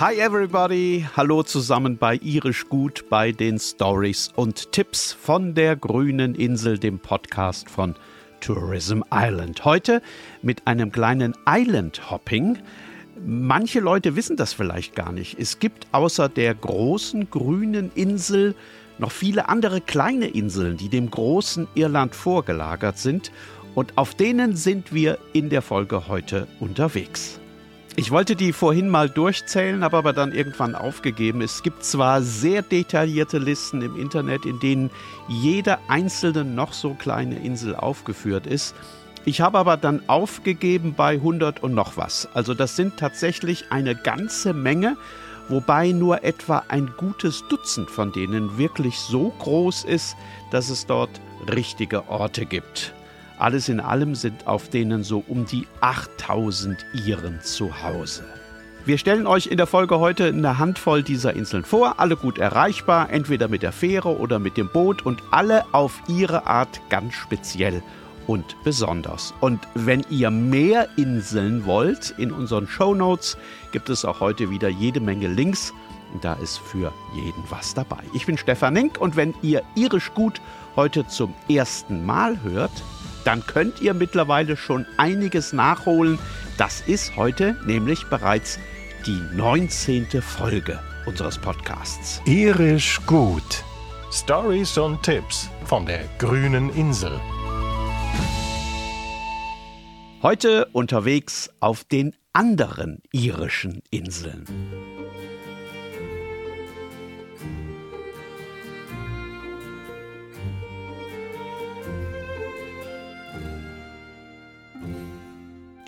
Hi everybody, hallo zusammen bei Irisch Gut bei den Stories und Tipps von der grünen Insel, dem Podcast von Tourism Island. Heute mit einem kleinen Island Hopping. Manche Leute wissen das vielleicht gar nicht. Es gibt außer der großen grünen Insel noch viele andere kleine Inseln, die dem großen Irland vorgelagert sind. Und auf denen sind wir in der Folge heute unterwegs. Ich wollte die vorhin mal durchzählen, habe aber dann irgendwann aufgegeben. Es gibt zwar sehr detaillierte Listen im Internet, in denen jede einzelne noch so kleine Insel aufgeführt ist. Ich habe aber dann aufgegeben bei 100 und noch was. Also das sind tatsächlich eine ganze Menge wobei nur etwa ein gutes Dutzend von denen wirklich so groß ist, dass es dort richtige Orte gibt. Alles in allem sind auf denen so um die 8000 Iren zu Hause. Wir stellen euch in der Folge heute eine Handvoll dieser Inseln vor, alle gut erreichbar, entweder mit der Fähre oder mit dem Boot und alle auf ihre Art ganz speziell und besonders. Und wenn ihr mehr Inseln wollt, in unseren Show Notes gibt es auch heute wieder jede Menge Links. Da ist für jeden was dabei. Ich bin Stefan Nink und wenn ihr irisch gut heute zum ersten Mal hört, dann könnt ihr mittlerweile schon einiges nachholen. Das ist heute nämlich bereits die 19. Folge unseres Podcasts. Irisch gut. Stories und Tipps von der grünen Insel. Heute unterwegs auf den anderen irischen Inseln.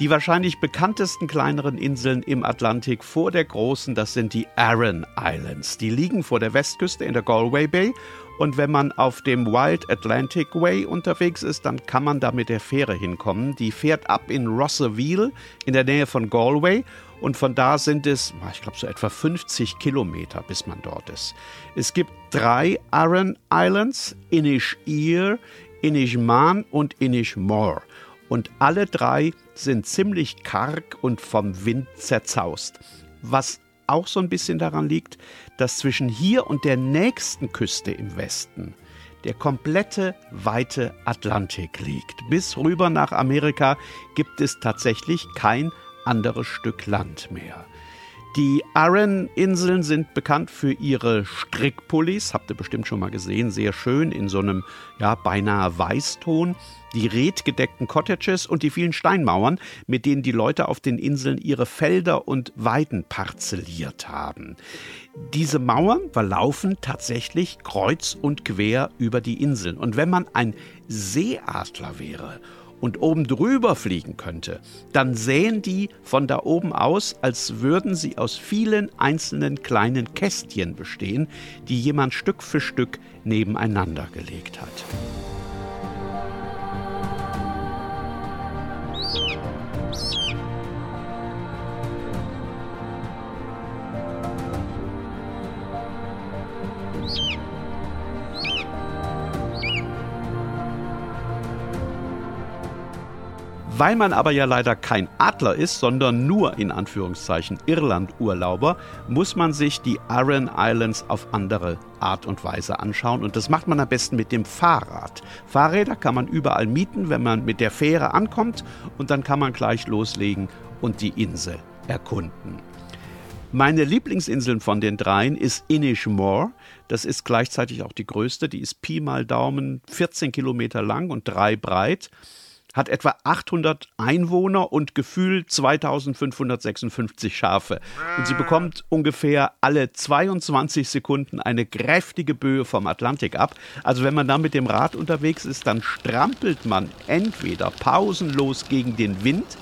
Die wahrscheinlich bekanntesten kleineren Inseln im Atlantik vor der großen, das sind die Aran Islands. Die liegen vor der Westküste in der Galway Bay und wenn man auf dem Wild Atlantic Way unterwegs ist, dann kann man da mit der Fähre hinkommen. Die fährt ab in Rosseville in der Nähe von Galway. Und von da sind es, ich glaube, so etwa 50 Kilometer, bis man dort ist. Es gibt drei Aran Islands, Inish Ear, Inish Man und Inish More. Und alle drei sind ziemlich karg und vom Wind zerzaust. Was auch so ein bisschen daran liegt, dass zwischen hier und der nächsten Küste im Westen der komplette weite Atlantik liegt. Bis rüber nach Amerika gibt es tatsächlich kein anderes Stück Land mehr. Die Aran-Inseln sind bekannt für ihre Strickpullis, habt ihr bestimmt schon mal gesehen, sehr schön in so einem ja, beinahe Weißton. Die redgedeckten Cottages und die vielen Steinmauern, mit denen die Leute auf den Inseln ihre Felder und Weiden parzelliert haben. Diese Mauern verlaufen tatsächlich kreuz und quer über die Inseln. Und wenn man ein Seeadler wäre und oben drüber fliegen könnte, dann sähen die von da oben aus, als würden sie aus vielen einzelnen kleinen Kästchen bestehen, die jemand Stück für Stück nebeneinander gelegt hat. Weil man aber ja leider kein Adler ist, sondern nur in Anführungszeichen Irland-Urlauber, muss man sich die Aran Islands auf andere Art und Weise anschauen. Und das macht man am besten mit dem Fahrrad. Fahrräder kann man überall mieten, wenn man mit der Fähre ankommt. Und dann kann man gleich loslegen und die Insel erkunden. Meine Lieblingsinseln von den dreien ist Inishmore. Das ist gleichzeitig auch die größte. Die ist Pi mal Daumen 14 Kilometer lang und drei breit hat etwa 800 Einwohner und gefühlt 2556 Schafe. Und sie bekommt ungefähr alle 22 Sekunden eine kräftige Böe vom Atlantik ab. Also wenn man da mit dem Rad unterwegs ist, dann strampelt man entweder pausenlos gegen den Wind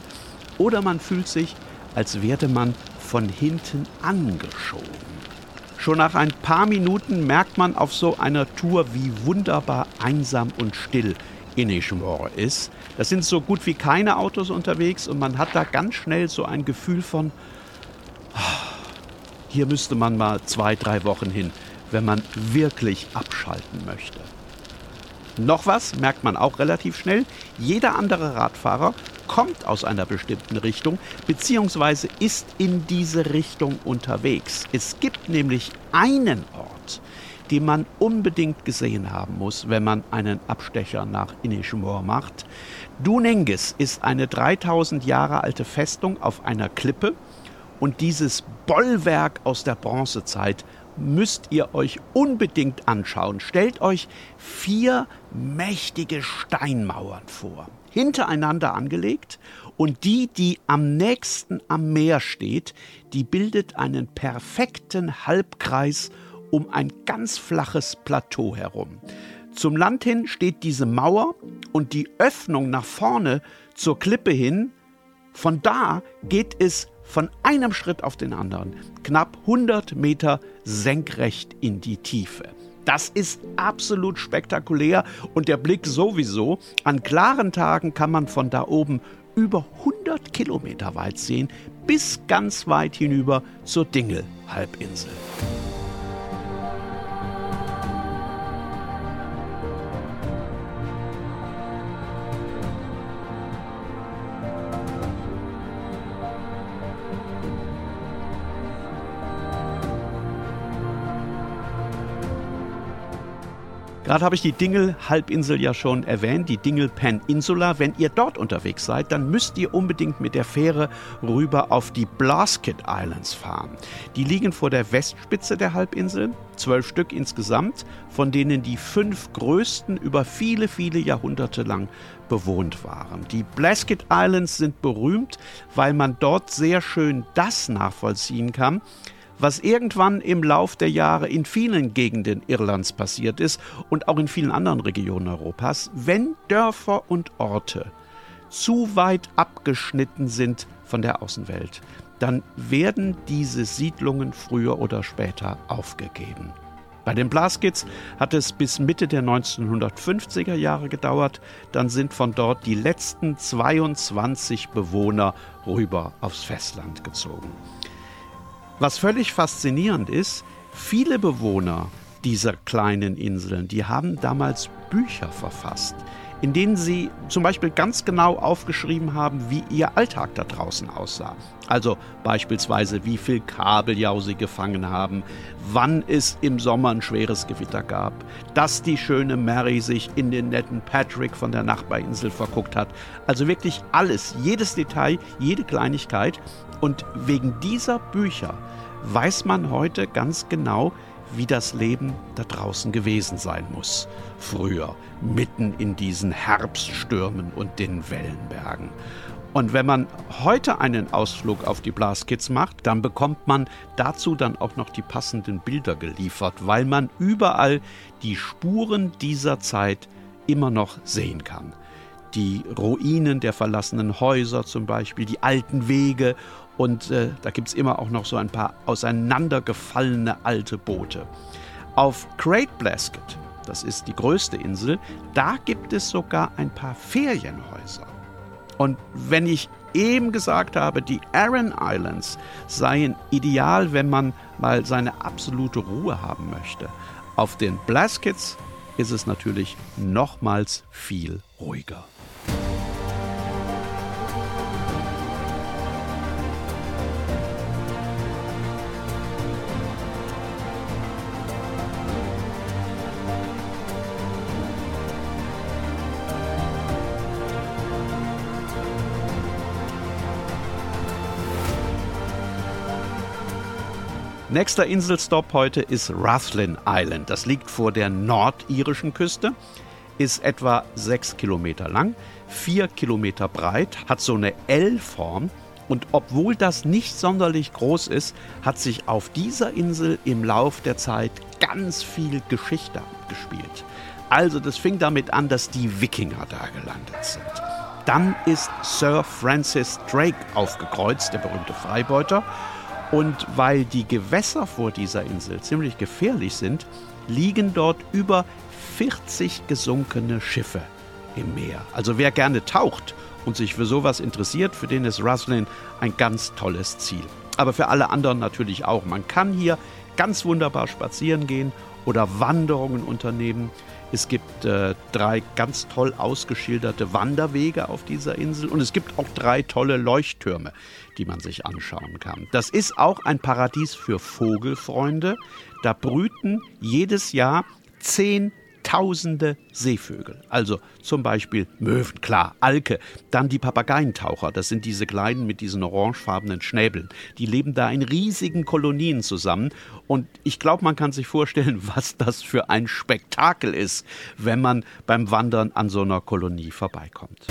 oder man fühlt sich, als werde man von hinten angeschoben. Schon nach ein paar Minuten merkt man auf so einer Tour, wie wunderbar einsam und still Inishmore ist. Da sind so gut wie keine Autos unterwegs und man hat da ganz schnell so ein Gefühl von, ah, hier müsste man mal zwei, drei Wochen hin, wenn man wirklich abschalten möchte. Noch was merkt man auch relativ schnell. Jeder andere Radfahrer kommt aus einer bestimmten Richtung, beziehungsweise ist in diese Richtung unterwegs. Es gibt nämlich einen Ort, den man unbedingt gesehen haben muss, wenn man einen Abstecher nach Inishmore macht. Dunengis ist eine 3000 Jahre alte Festung auf einer Klippe und dieses Bollwerk aus der Bronzezeit müsst ihr euch unbedingt anschauen. Stellt euch vier mächtige Steinmauern vor, hintereinander angelegt und die, die am nächsten am Meer steht, die bildet einen perfekten Halbkreis um ein ganz flaches Plateau herum. Zum Land hin steht diese Mauer und die Öffnung nach vorne zur Klippe hin. Von da geht es von einem Schritt auf den anderen, knapp 100 Meter senkrecht in die Tiefe. Das ist absolut spektakulär und der Blick sowieso. An klaren Tagen kann man von da oben über 100 Kilometer weit sehen, bis ganz weit hinüber zur Dingle-Halbinsel. Gerade habe ich die Dingle-Halbinsel ja schon erwähnt, die Dingle Peninsula. Wenn ihr dort unterwegs seid, dann müsst ihr unbedingt mit der Fähre rüber auf die Blasket Islands fahren. Die liegen vor der Westspitze der Halbinsel, zwölf Stück insgesamt, von denen die fünf größten über viele, viele Jahrhunderte lang bewohnt waren. Die Blasket Islands sind berühmt, weil man dort sehr schön das nachvollziehen kann, was irgendwann im Lauf der Jahre in vielen Gegenden Irlands passiert ist und auch in vielen anderen Regionen Europas, wenn Dörfer und Orte zu weit abgeschnitten sind von der Außenwelt, dann werden diese Siedlungen früher oder später aufgegeben. Bei den Blaskits hat es bis Mitte der 1950er Jahre gedauert, dann sind von dort die letzten 22 Bewohner rüber aufs Festland gezogen. Was völlig faszinierend ist, viele Bewohner dieser kleinen Inseln, die haben damals Bücher verfasst, in denen sie zum Beispiel ganz genau aufgeschrieben haben, wie ihr Alltag da draußen aussah. Also beispielsweise, wie viel Kabeljau sie gefangen haben, wann es im Sommer ein schweres Gewitter gab, dass die schöne Mary sich in den netten Patrick von der Nachbarinsel verguckt hat. Also wirklich alles, jedes Detail, jede Kleinigkeit. Und wegen dieser Bücher weiß man heute ganz genau, wie das Leben da draußen gewesen sein muss. Früher, mitten in diesen Herbststürmen und den Wellenbergen. Und wenn man heute einen Ausflug auf die Blaskits macht, dann bekommt man dazu dann auch noch die passenden Bilder geliefert, weil man überall die Spuren dieser Zeit immer noch sehen kann. Die Ruinen der verlassenen Häuser zum Beispiel, die alten Wege und äh, da gibt es immer auch noch so ein paar auseinandergefallene alte Boote. Auf Great Blasket, das ist die größte Insel, da gibt es sogar ein paar Ferienhäuser. Und wenn ich eben gesagt habe, die Aran Islands seien ideal, wenn man mal seine absolute Ruhe haben möchte, auf den Blaskets ist es natürlich nochmals viel ruhiger. Nächster Inselstopp heute ist Rathlin Island. Das liegt vor der nordirischen Küste, ist etwa sechs Kilometer lang, vier Kilometer breit, hat so eine L-Form. Und obwohl das nicht sonderlich groß ist, hat sich auf dieser Insel im Lauf der Zeit ganz viel Geschichte abgespielt. Also das fing damit an, dass die Wikinger da gelandet sind. Dann ist Sir Francis Drake aufgekreuzt, der berühmte Freibeuter. Und weil die Gewässer vor dieser Insel ziemlich gefährlich sind, liegen dort über 40 gesunkene Schiffe im Meer. Also wer gerne taucht und sich für sowas interessiert, für den ist Ruslin ein ganz tolles Ziel. Aber für alle anderen natürlich auch. Man kann hier ganz wunderbar spazieren gehen oder Wanderungen unternehmen. Es gibt äh, drei ganz toll ausgeschilderte Wanderwege auf dieser Insel und es gibt auch drei tolle Leuchttürme, die man sich anschauen kann. Das ist auch ein Paradies für Vogelfreunde. Da brüten jedes Jahr zehn tausende Seevögel. Also zum Beispiel Möwen, klar, Alke, dann die Papageientaucher, das sind diese kleinen mit diesen orangefarbenen Schnäbeln. Die leben da in riesigen Kolonien zusammen und ich glaube, man kann sich vorstellen, was das für ein Spektakel ist, wenn man beim Wandern an so einer Kolonie vorbeikommt.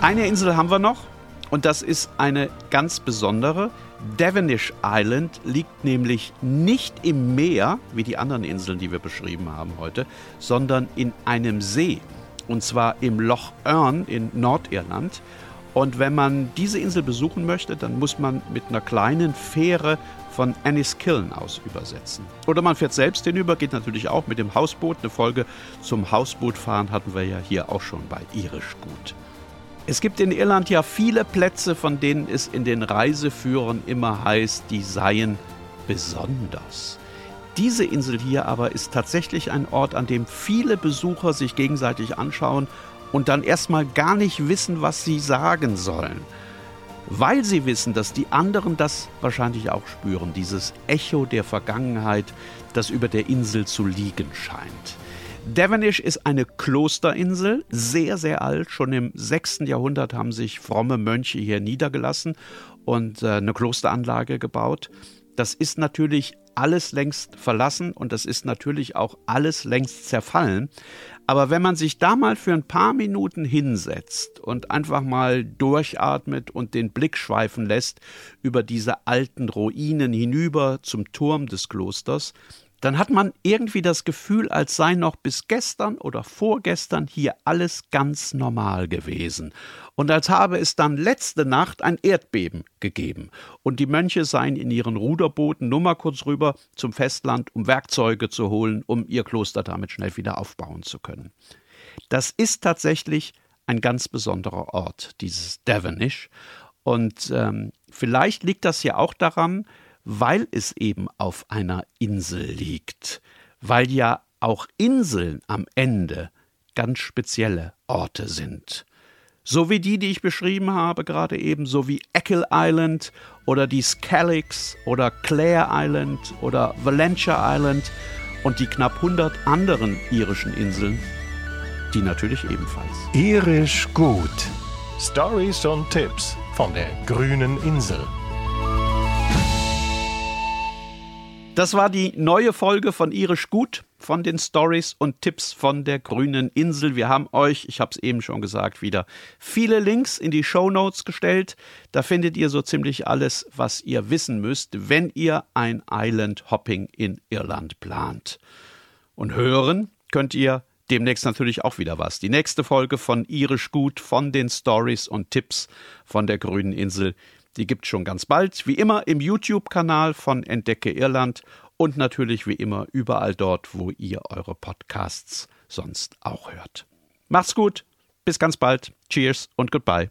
Eine Insel haben wir noch und das ist eine ganz besondere. Devonish Island liegt nämlich nicht im Meer, wie die anderen Inseln, die wir beschrieben haben heute, sondern in einem See. Und zwar im Loch Erne in Nordirland. Und wenn man diese Insel besuchen möchte, dann muss man mit einer kleinen Fähre von Enniskillen aus übersetzen. Oder man fährt selbst hinüber, geht natürlich auch mit dem Hausboot. Eine Folge zum Hausbootfahren hatten wir ja hier auch schon bei Irisch gut. Es gibt in Irland ja viele Plätze, von denen es in den Reiseführern immer heißt, die seien besonders. Diese Insel hier aber ist tatsächlich ein Ort, an dem viele Besucher sich gegenseitig anschauen und dann erstmal gar nicht wissen, was sie sagen sollen. Weil sie wissen, dass die anderen das wahrscheinlich auch spüren, dieses Echo der Vergangenheit, das über der Insel zu liegen scheint. Devonish ist eine Klosterinsel, sehr, sehr alt. Schon im 6. Jahrhundert haben sich fromme Mönche hier niedergelassen und äh, eine Klosteranlage gebaut. Das ist natürlich alles längst verlassen und das ist natürlich auch alles längst zerfallen. Aber wenn man sich da mal für ein paar Minuten hinsetzt und einfach mal durchatmet und den Blick schweifen lässt über diese alten Ruinen hinüber zum Turm des Klosters, dann hat man irgendwie das Gefühl, als sei noch bis gestern oder vorgestern hier alles ganz normal gewesen und als habe es dann letzte Nacht ein Erdbeben gegeben und die Mönche seien in ihren Ruderbooten nur mal kurz rüber zum Festland, um Werkzeuge zu holen, um ihr Kloster damit schnell wieder aufbauen zu können. Das ist tatsächlich ein ganz besonderer Ort, dieses Devonish. Und ähm, vielleicht liegt das ja auch daran, weil es eben auf einer Insel liegt, weil ja auch Inseln am Ende ganz spezielle Orte sind. So wie die, die ich beschrieben habe, gerade eben, so wie Eckle Island oder die Skelligs oder Clare Island oder Valentia Island und die knapp 100 anderen irischen Inseln, die natürlich ebenfalls. Irisch gut. Stories und Tipps von der grünen Insel. Das war die neue Folge von Irisch Gut von den Stories und Tipps von der grünen Insel. Wir haben euch, ich habe es eben schon gesagt, wieder viele Links in die Show Notes gestellt. Da findet ihr so ziemlich alles, was ihr wissen müsst, wenn ihr ein Island Hopping in Irland plant. Und hören könnt ihr demnächst natürlich auch wieder was. Die nächste Folge von Irisch Gut von den Stories und Tipps von der grünen Insel die gibt schon ganz bald, wie immer im YouTube-Kanal von Entdecke Irland und natürlich wie immer überall dort, wo ihr eure Podcasts sonst auch hört. Macht's gut, bis ganz bald. Cheers und goodbye.